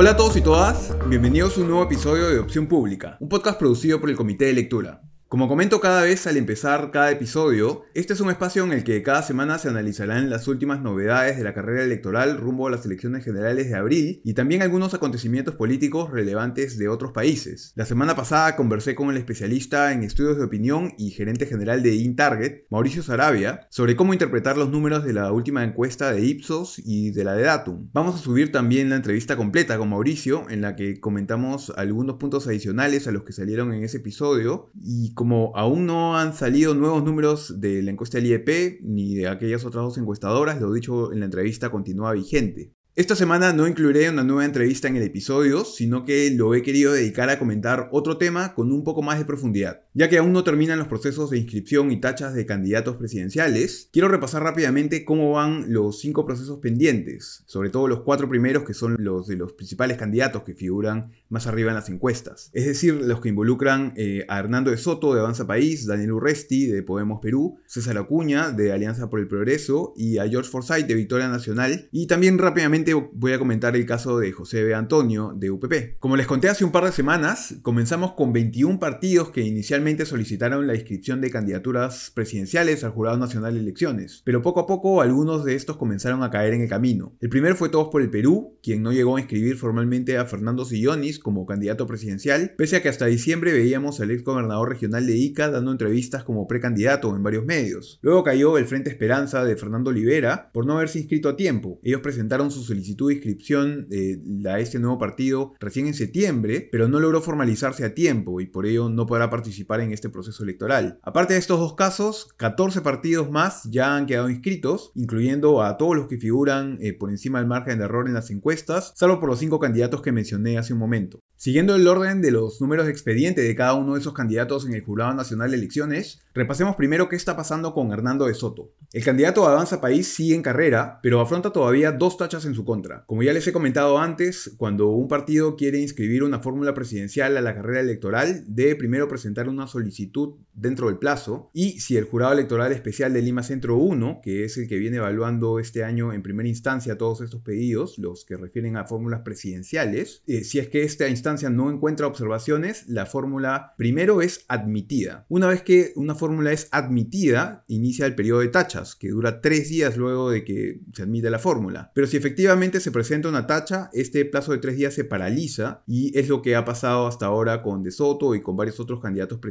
Hola a todos y todas, bienvenidos a un nuevo episodio de Opción Pública, un podcast producido por el Comité de Lectura. Como comento cada vez al empezar cada episodio, este es un espacio en el que cada semana se analizarán las últimas novedades de la carrera electoral rumbo a las elecciones generales de abril y también algunos acontecimientos políticos relevantes de otros países. La semana pasada conversé con el especialista en estudios de opinión y gerente general de InTarget, Mauricio Sarabia, sobre cómo interpretar los números de la última encuesta de Ipsos y de la de Datum. Vamos a subir también la entrevista completa con Mauricio en la que comentamos algunos puntos adicionales a los que salieron en ese episodio y como aún no han salido nuevos números de la encuesta del IEP ni de aquellas otras dos encuestadoras, lo dicho en la entrevista continúa vigente. Esta semana no incluiré una nueva entrevista en el episodio, sino que lo he querido dedicar a comentar otro tema con un poco más de profundidad. Ya que aún no terminan los procesos de inscripción y tachas de candidatos presidenciales, quiero repasar rápidamente cómo van los cinco procesos pendientes, sobre todo los cuatro primeros que son los de los principales candidatos que figuran más arriba en las encuestas. Es decir, los que involucran eh, a Hernando de Soto de Avanza País, Daniel Urresti de Podemos Perú, César Acuña de Alianza por el Progreso y a George Forsyth de Victoria Nacional y también rápidamente voy a comentar el caso de José B. Antonio de UPP. Como les conté hace un par de semanas, comenzamos con 21 partidos que inicialmente solicitaron la inscripción de candidaturas presidenciales al Jurado Nacional de Elecciones, pero poco a poco algunos de estos comenzaron a caer en el camino. El primer fue Todos por el Perú, quien no llegó a inscribir formalmente a Fernando Sillonis como candidato presidencial, pese a que hasta diciembre veíamos al ex gobernador regional de Ica dando entrevistas como precandidato en varios medios. Luego cayó el Frente Esperanza de Fernando Olivera por no haberse inscrito a tiempo. Ellos presentaron su solicitud de inscripción de este nuevo partido recién en septiembre, pero no logró formalizarse a tiempo y por ello no podrá participar en este proceso electoral. Aparte de estos dos casos, 14 partidos más ya han quedado inscritos, incluyendo a todos los que figuran eh, por encima del margen de error en las encuestas, salvo por los cinco candidatos que mencioné hace un momento. Siguiendo el orden de los números de expediente de cada uno de esos candidatos en el Jurado Nacional de Elecciones, repasemos primero qué está pasando con Hernando de Soto. El candidato Avanza País sigue en carrera, pero afronta todavía dos tachas en su contra. Como ya les he comentado antes, cuando un partido quiere inscribir una fórmula presidencial a la carrera electoral, debe primero presentar una solicitud dentro del plazo y si el Jurado Electoral Especial de Lima Centro 1, que es el que viene evaluando este año en primera instancia todos estos pedidos, los que refieren a fórmulas presidenciales, eh, si es que esta instancia no encuentra observaciones, la fórmula primero es admitida. Una vez que una fórmula es admitida, inicia el periodo de tachas, que dura tres días luego de que se admite la fórmula. Pero si efectivamente se presenta una tacha, este plazo de tres días se paraliza y es lo que ha pasado hasta ahora con De Soto y con varios otros candidatos presidenciales.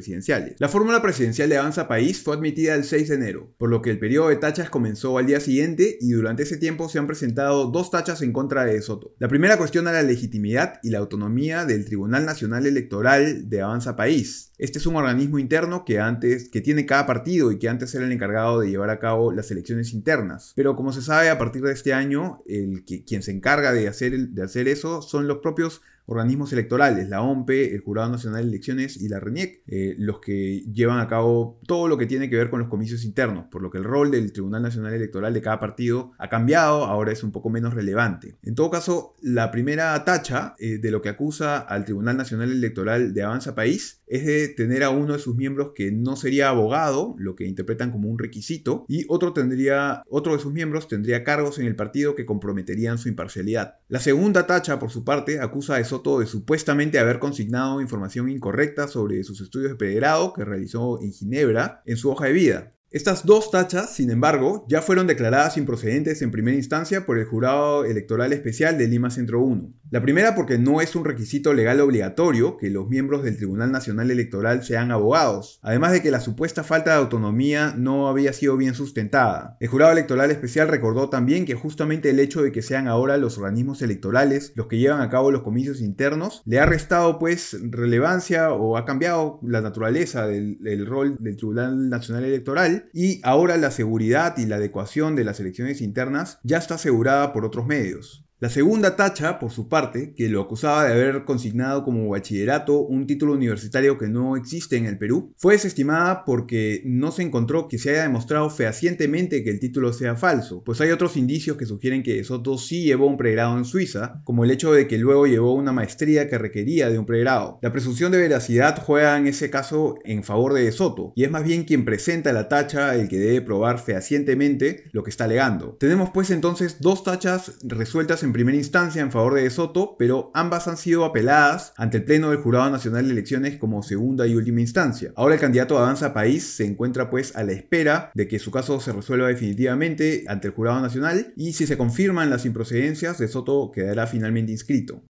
La fórmula presidencial de Avanza País fue admitida el 6 de enero, por lo que el periodo de tachas comenzó al día siguiente y durante ese tiempo se han presentado dos tachas en contra De Soto. La primera cuestiona la legitimidad y la autonomía del Tribunal Nacional Electoral de Avanza País. Este es un organismo interno que antes que tiene cada partido y que antes era el encargado de llevar a cabo las elecciones internas. Pero como se sabe, a partir de este año, el que, quien se encarga de hacer, de hacer eso son los propios organismos electorales, la OMPE, el Jurado Nacional de Elecciones y la RENIEC, eh, los que llevan a cabo todo lo que tiene que ver con los comicios internos, por lo que el rol del Tribunal Nacional Electoral de cada partido ha cambiado, ahora es un poco menos relevante. En todo caso, la primera tacha eh, de lo que acusa al Tribunal Nacional Electoral de Avanza País es de tener a uno de sus miembros que no sería abogado, lo que interpretan como un requisito, y otro, tendría, otro de sus miembros tendría cargos en el partido que comprometerían su imparcialidad. La segunda tacha, por su parte, acusa a De supuestamente haber consignado información incorrecta sobre sus estudios de pregrado que realizó en Ginebra en su hoja de vida. Estas dos tachas, sin embargo, ya fueron declaradas improcedentes en primera instancia por el Jurado Electoral Especial de Lima Centro 1. La primera porque no es un requisito legal obligatorio que los miembros del Tribunal Nacional Electoral sean abogados, además de que la supuesta falta de autonomía no había sido bien sustentada. El Jurado Electoral Especial recordó también que justamente el hecho de que sean ahora los organismos electorales los que llevan a cabo los comicios internos le ha restado pues relevancia o ha cambiado la naturaleza del, del rol del Tribunal Nacional Electoral y ahora la seguridad y la adecuación de las elecciones internas ya está asegurada por otros medios. La segunda tacha, por su parte, que lo acusaba de haber consignado como bachillerato un título universitario que no existe en el Perú, fue desestimada porque no se encontró que se haya demostrado fehacientemente que el título sea falso, pues hay otros indicios que sugieren que Soto sí llevó un pregrado en Suiza, como el hecho de que luego llevó una maestría que requería de un pregrado. La presunción de veracidad juega en ese caso en favor de Soto, y es más bien quien presenta la tacha el que debe probar fehacientemente lo que está alegando. Tenemos pues entonces dos tachas resueltas en en primera instancia en favor de Soto, pero ambas han sido apeladas ante el Pleno del Jurado Nacional de Elecciones como segunda y última instancia. Ahora el candidato Avanza País se encuentra pues a la espera de que su caso se resuelva definitivamente ante el Jurado Nacional y si se confirman las improcedencias, De Soto quedará finalmente inscrito.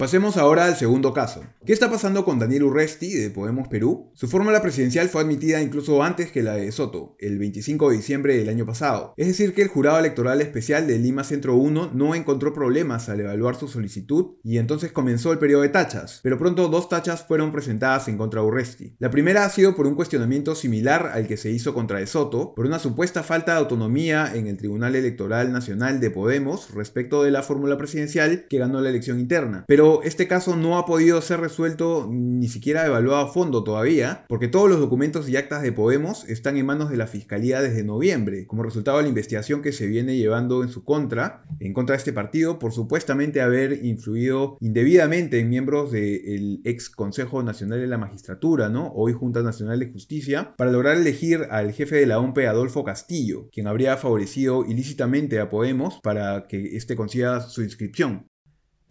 Pasemos ahora al segundo caso. ¿Qué está pasando con Daniel Urresti de Podemos Perú? Su fórmula presidencial fue admitida incluso antes que la de Soto, el 25 de diciembre del año pasado. Es decir, que el jurado electoral especial de Lima Centro 1 no encontró problemas al evaluar su solicitud y entonces comenzó el periodo de tachas, pero pronto dos tachas fueron presentadas en contra de Urresti. La primera ha sido por un cuestionamiento similar al que se hizo contra de Soto, por una supuesta falta de autonomía en el Tribunal Electoral Nacional de Podemos respecto de la fórmula presidencial que ganó la elección interna. Pero este caso no ha podido ser resuelto ni siquiera evaluado a fondo todavía, porque todos los documentos y actas de Podemos están en manos de la Fiscalía desde noviembre, como resultado de la investigación que se viene llevando en su contra, en contra de este partido, por supuestamente haber influido indebidamente en miembros del ex Consejo Nacional de la Magistratura, ¿no? Hoy Junta Nacional de Justicia, para lograr elegir al jefe de la OMPE, Adolfo Castillo, quien habría favorecido ilícitamente a Podemos para que éste consiga su inscripción.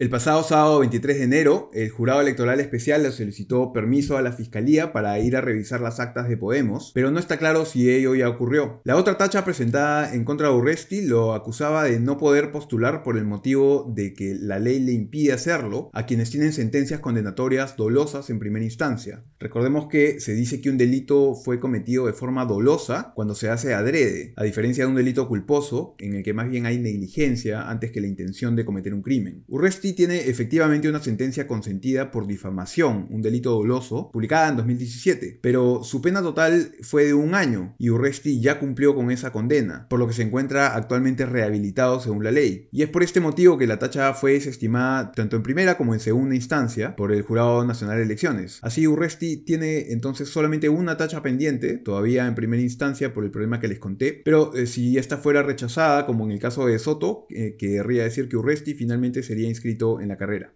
El pasado sábado 23 de enero, el jurado electoral especial le solicitó permiso a la fiscalía para ir a revisar las actas de Podemos, pero no está claro si ello ya ocurrió. La otra tacha presentada en contra de Urresti lo acusaba de no poder postular por el motivo de que la ley le impide hacerlo a quienes tienen sentencias condenatorias dolosas en primera instancia. Recordemos que se dice que un delito fue cometido de forma dolosa cuando se hace adrede, a diferencia de un delito culposo en el que más bien hay negligencia antes que la intención de cometer un crimen. Urresti tiene efectivamente una sentencia consentida por difamación, un delito doloso, publicada en 2017, pero su pena total fue de un año y Urresti ya cumplió con esa condena, por lo que se encuentra actualmente rehabilitado según la ley. Y es por este motivo que la tacha fue desestimada tanto en primera como en segunda instancia por el Jurado Nacional de Elecciones. Así Urresti tiene entonces solamente una tacha pendiente, todavía en primera instancia por el problema que les conté, pero eh, si esta fuera rechazada, como en el caso de Soto, eh, querría decir que Urresti finalmente sería inscrito en la carrera.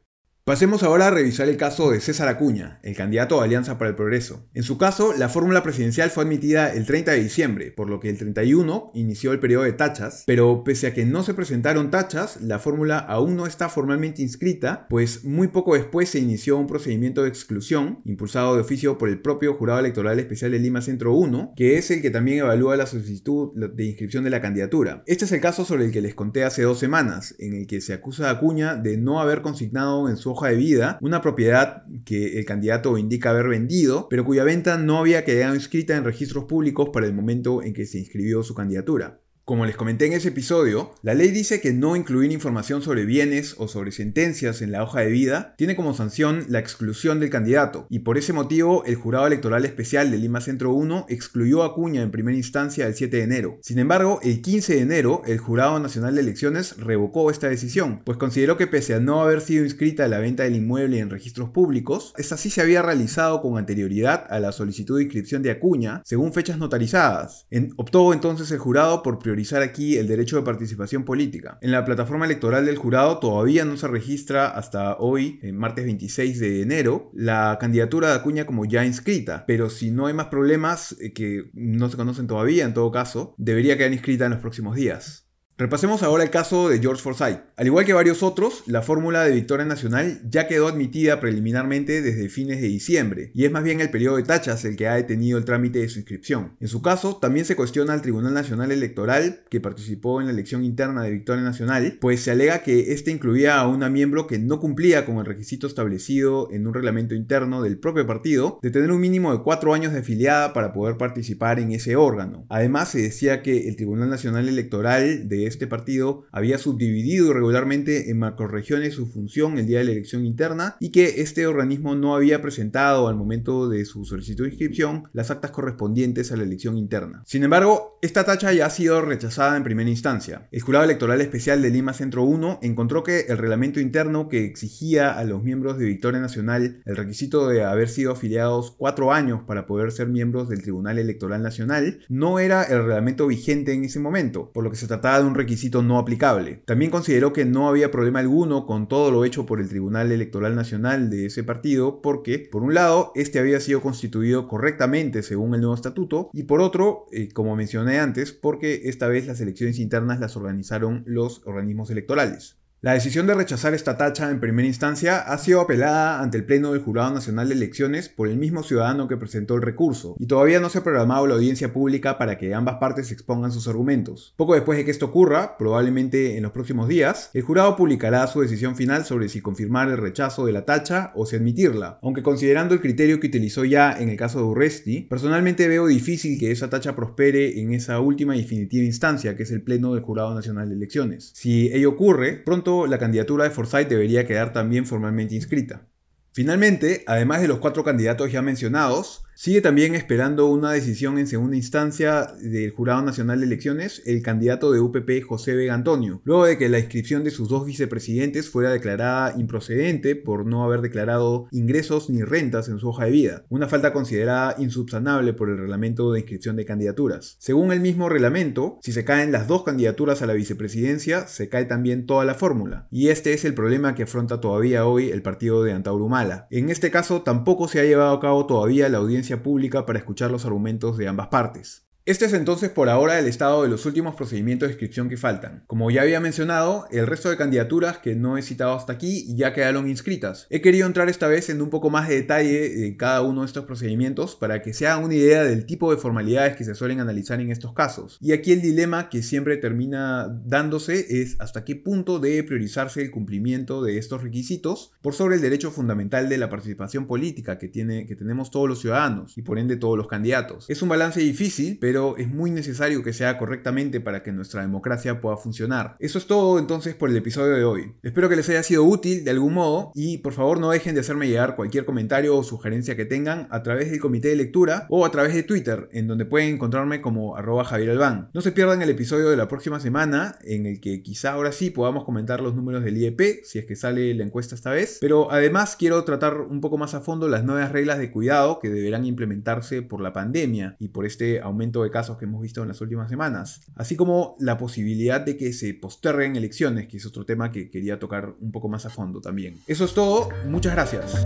Pasemos ahora a revisar el caso de César Acuña, el candidato de Alianza para el Progreso. En su caso, la fórmula presidencial fue admitida el 30 de diciembre, por lo que el 31 inició el periodo de tachas, pero pese a que no se presentaron tachas, la fórmula aún no está formalmente inscrita, pues muy poco después se inició un procedimiento de exclusión, impulsado de oficio por el propio Jurado Electoral Especial de Lima Centro 1, que es el que también evalúa la solicitud de inscripción de la candidatura. Este es el caso sobre el que les conté hace dos semanas, en el que se acusa a Acuña de no haber consignado en su hoja de vida una propiedad que el candidato indica haber vendido, pero cuya venta no había quedado inscrita en registros públicos para el momento en que se inscribió su candidatura. Como les comenté en ese episodio, la ley dice que no incluir información sobre bienes o sobre sentencias en la hoja de vida tiene como sanción la exclusión del candidato, y por ese motivo el Jurado Electoral Especial de Lima Centro 1 excluyó a Cuña en primera instancia el 7 de enero. Sin embargo, el 15 de enero el Jurado Nacional de Elecciones revocó esta decisión, pues consideró que pese a no haber sido inscrita la venta del inmueble en registros públicos, esta sí se había realizado con anterioridad a la solicitud de inscripción de Acuña, según fechas notarizadas. optó entonces el jurado por priorizar aquí el derecho de participación política. En la plataforma electoral del jurado todavía no se registra hasta hoy, en martes 26 de enero, la candidatura de Acuña como ya inscrita, pero si no hay más problemas eh, que no se conocen todavía en todo caso, debería quedar inscrita en los próximos días. Repasemos ahora el caso de George Forsyth. Al igual que varios otros, la fórmula de victoria nacional ya quedó admitida preliminarmente desde fines de diciembre, y es más bien el periodo de tachas el que ha detenido el trámite de su inscripción. En su caso, también se cuestiona al Tribunal Nacional Electoral, que participó en la elección interna de victoria nacional, pues se alega que este incluía a una miembro que no cumplía con el requisito establecido en un reglamento interno del propio partido de tener un mínimo de cuatro años de afiliada para poder participar en ese órgano. Además, se decía que el Tribunal Nacional Electoral de este partido había subdividido irregularmente en macroregiones su función el día de la elección interna y que este organismo no había presentado al momento de su solicitud de inscripción las actas correspondientes a la elección interna. Sin embargo, esta tacha ya ha sido rechazada en primera instancia. El Jurado Electoral Especial de Lima Centro 1 encontró que el reglamento interno que exigía a los miembros de Victoria Nacional el requisito de haber sido afiliados cuatro años para poder ser miembros del Tribunal Electoral Nacional no era el reglamento vigente en ese momento, por lo que se trataba de un requisito no aplicable. También consideró que no había problema alguno con todo lo hecho por el Tribunal Electoral Nacional de ese partido porque, por un lado, este había sido constituido correctamente según el nuevo estatuto y por otro, eh, como mencioné antes, porque esta vez las elecciones internas las organizaron los organismos electorales. La decisión de rechazar esta tacha en primera instancia ha sido apelada ante el Pleno del Jurado Nacional de Elecciones por el mismo ciudadano que presentó el recurso, y todavía no se ha programado la audiencia pública para que ambas partes expongan sus argumentos. Poco después de que esto ocurra, probablemente en los próximos días, el jurado publicará su decisión final sobre si confirmar el rechazo de la tacha o si admitirla, aunque considerando el criterio que utilizó ya en el caso de Urresti, personalmente veo difícil que esa tacha prospere en esa última y definitiva instancia que es el Pleno del Jurado Nacional de Elecciones. Si ello ocurre, pronto la candidatura de Forsyth debería quedar también formalmente inscrita. Finalmente, además de los cuatro candidatos ya mencionados, Sigue también esperando una decisión en segunda instancia del Jurado Nacional de Elecciones el candidato de UPP José Vega Antonio, luego de que la inscripción de sus dos vicepresidentes fuera declarada improcedente por no haber declarado ingresos ni rentas en su hoja de vida, una falta considerada insubsanable por el reglamento de inscripción de candidaturas. Según el mismo reglamento, si se caen las dos candidaturas a la vicepresidencia, se cae también toda la fórmula, y este es el problema que afronta todavía hoy el partido de Antaurumala. En este caso tampoco se ha llevado a cabo todavía la audiencia pública para escuchar los argumentos de ambas partes. Este es entonces por ahora el estado de los últimos procedimientos de inscripción que faltan. Como ya había mencionado, el resto de candidaturas que no he citado hasta aquí ya quedaron inscritas. He querido entrar esta vez en un poco más de detalle en cada uno de estos procedimientos para que se hagan una idea del tipo de formalidades que se suelen analizar en estos casos. Y aquí el dilema que siempre termina dándose es hasta qué punto debe priorizarse el cumplimiento de estos requisitos por sobre el derecho fundamental de la participación política que, tiene, que tenemos todos los ciudadanos y por ende todos los candidatos. Es un balance difícil, pero pero es muy necesario que sea correctamente para que nuestra democracia pueda funcionar. Eso es todo entonces por el episodio de hoy. Espero que les haya sido útil de algún modo y por favor no dejen de hacerme llegar cualquier comentario o sugerencia que tengan a través del comité de lectura o a través de Twitter, en donde pueden encontrarme como arroba Javier Albán. No se pierdan el episodio de la próxima semana, en el que quizá ahora sí podamos comentar los números del IEP, si es que sale la encuesta esta vez, pero además quiero tratar un poco más a fondo las nuevas reglas de cuidado que deberán implementarse por la pandemia y por este aumento de casos que hemos visto en las últimas semanas, así como la posibilidad de que se posterguen elecciones, que es otro tema que quería tocar un poco más a fondo también. Eso es todo, muchas gracias.